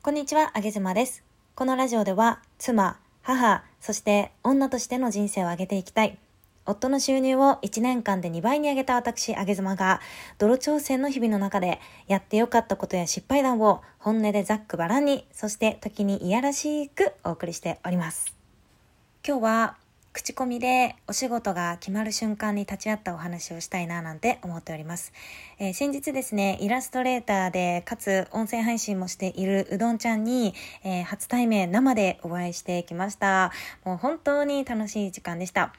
こんにちは、あげずまです。このラジオでは、妻、母、そして女としての人生を上げていきたい。夫の収入を1年間で2倍に上げた私、あげずまが、泥挑戦の日々の中で、やってよかったことや失敗談を本音でざっくばらんに、そして時にいやらしくお送りしております。今日は、口コミでお仕事が決まる瞬間に立ち会ったお話をしたいななんて思っております。えー先日ですね、イラストレーターで、かつ音声配信もしているうどんちゃんに、えー初対面生でお会いしてきました。もう本当に楽しい時間でした。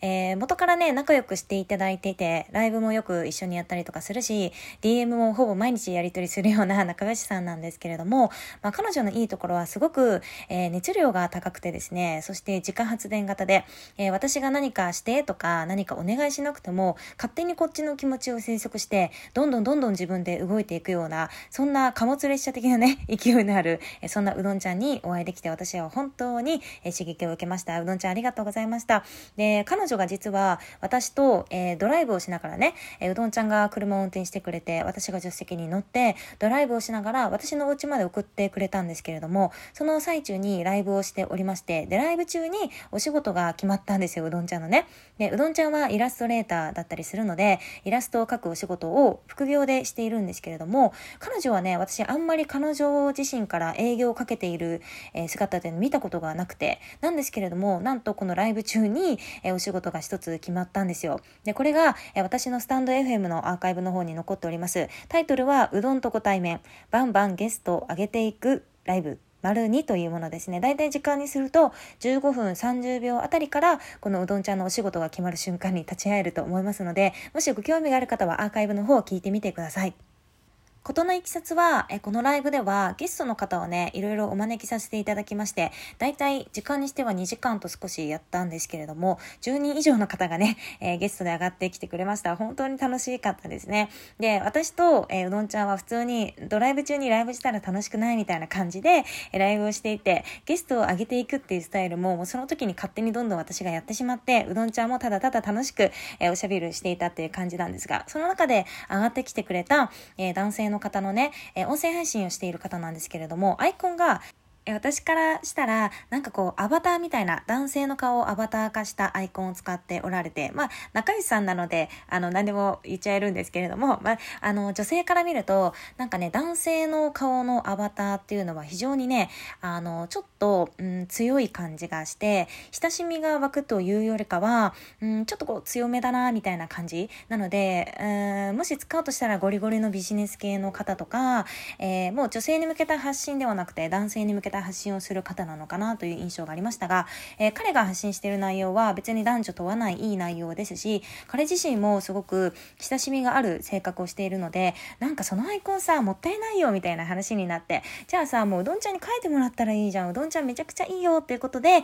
えー元からね、仲良くしていただいていて、ライブもよく一緒にやったりとかするし、DM もほぼ毎日やり取りするような 仲良しさんなんですけれども、まあ、彼女のいいところはすごく、えー熱量が高くてですね、そして自家発電型で、えー私が何かしてとか何かお願いしなくても、勝手にこっちの気持ちを推測して、どんどんどんどん自分で動いていくような、そんな貨物列車的なね、勢いのある、えそんなうどんちゃんにお会いできて私は本当に、え刺激を受けました。うどんちゃんありがとうございました。で、彼女が実は私と、えードライブをしながらね、えうどんちゃんが車を運転してくれて、私が助手席に乗って、ドライブをしながら私のお家まで送ってくれたんですけれども、その最中にライブをしておりまして、で、ライブ中にお仕事が決まったんですよ、うどんちゃんのね。で、うどんちゃんはイラストレーターだったりするので、イラストを描くお仕事を副業でしているんですけれども、彼女はね、私あんまり彼女自身から営業をかけている、え姿っていうのを見たことがなくて、なんですけれども、なんとこのライブ中に、えお仕事が一つ決まったんですよ。で、これが、え私のスタンド FM のアーカイブの方に残っております。タイトルは、うどんとご対面、バンバンゲストを上げていくライブ。丸2というものですね。だいたい時間にすると15分30秒あたりからこのうどんちゃんのお仕事が決まる瞬間に立ち会えると思いますので、もしご興味がある方はアーカイブの方を聞いてみてください。ことのいきさつは、えこのライブではゲストの方をね、いろいろお招きさせていただきまして、だいたい時間にしては2時間と少しやったんですけれども、10人以上の方がね、えーゲストで上がってきてくれました。本当に楽しかったですね。で、私と、えーうどんちゃんは普通にドライブ中にライブしたら楽しくないみたいな感じで、えライブをしていて、ゲストを上げていくっていうスタイルも、もうその時に勝手にどんどん私がやってしまって、うどんちゃんもただただ楽しく、えーおしゃべりしていたっていう感じなんですが、その中で上がってきてくれた、え男性のの方のね、え音声配信をしている方なんですけれども、アイコンが、私からしたら、なんかこう、アバターみたいな、男性の顔をアバター化したアイコンを使っておられて、まあ、仲良しさんなので、あの、何でも言っちゃえるんですけれども、まあ、あの、女性から見ると、なんかね、男性の顔のアバターっていうのは非常にね、あの、ちょっと、うん、強い感じがして、親しみが湧くというよりかは、うん、ちょっとこう、強めだな、みたいな感じ。なので、うん、もし使うとしたらゴリゴリのビジネス系の方とか、えーもう女性に向けた発信ではなくて男性に向けた発信をする方なのかなという印象がありましたが、えー彼が発信している内容は別に男女問わないいい内容ですし彼自身もすごく親しみがある性格をしているのでなんかそのアイコンさもったいないよみたいな話になってじゃあさもううどんちゃんに書いてもらったらいいじゃんうどんちゃんめちゃくちゃいいよっていうことで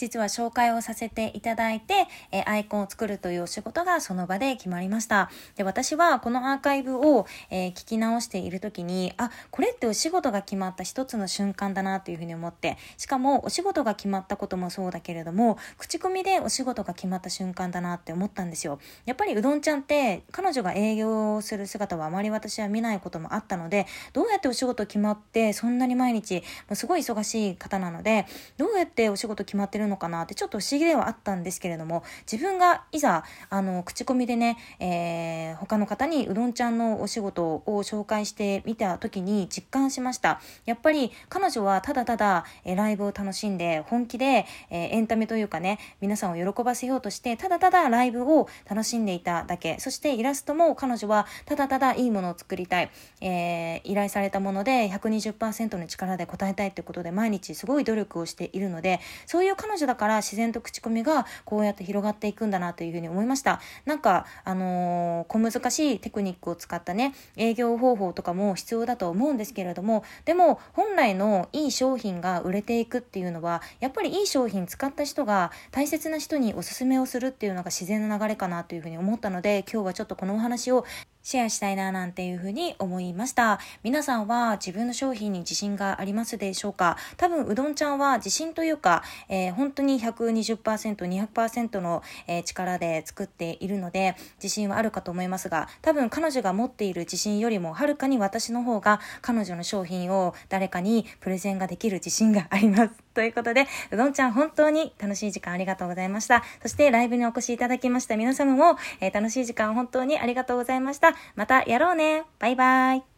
実は紹介をさせていただいて、えーアイコンを作るというお仕事がその場で決まりました。で、私はこのアーカイブを、えー聞き直している時に、あ、これってお仕事が決まった一つの瞬間だなというふうに思って、しかもお仕事が決まったこともそうだけれども、口コミでお仕事が決まった瞬間だなって思ったんですよ。やっぱりうどんちゃんって彼女が営業する姿はあまり私は見ないこともあったので、どうやってお仕事決まってそんなに毎日、もうすごい忙しい方なので、どうやってお仕事決まってるのかなってちょっと不思議ではあったんですけれども、自分がいざ、あの、口コミでね、えー他の方にうどんちゃんのお仕事を紹介してみた時に実感しました。やっぱり彼女はただただ、えーライブを楽しんで、本気で、えーエンタメというかね、皆さんを喜ばせようとして、ただただライブを楽しんでいただけ。そしてイラストも彼女はただただいいものを作りたい。えー依頼されたもので120%の力で答えたいということで毎日すごい努力をしているので、そういう彼女だから自然と口コミがこうやって広がっていくんだなというふうに思いました。なんか、あのー小難しいテクニックを使ったね、営業方法とかも必要だと思うんですけれども、でも本来のいい商品が売れていくっていうのは、やっぱりいい商品使った人が大切な人におすすめをするっていうのが自然な流れかなというふうに思ったので、今日はちょっとこのお話をシェアしたいななんていうふうに思いました。皆さんは自分の商品に自信がありますでしょうか？多分うどんちゃんは自信というか、えー、本当に120%、200%の、えー、力で作っているので自信はあるかと思いますが多分彼女が持っている自信よりもはるかに私の方が彼女の商品を誰かにプレゼンができる自信があります。ということで、うどんちゃん本当に楽しい時間ありがとうございました。そしてライブにお越しいただきました皆様も、えー、楽しい時間本当にありがとうございました。またやろうね。バイバイ。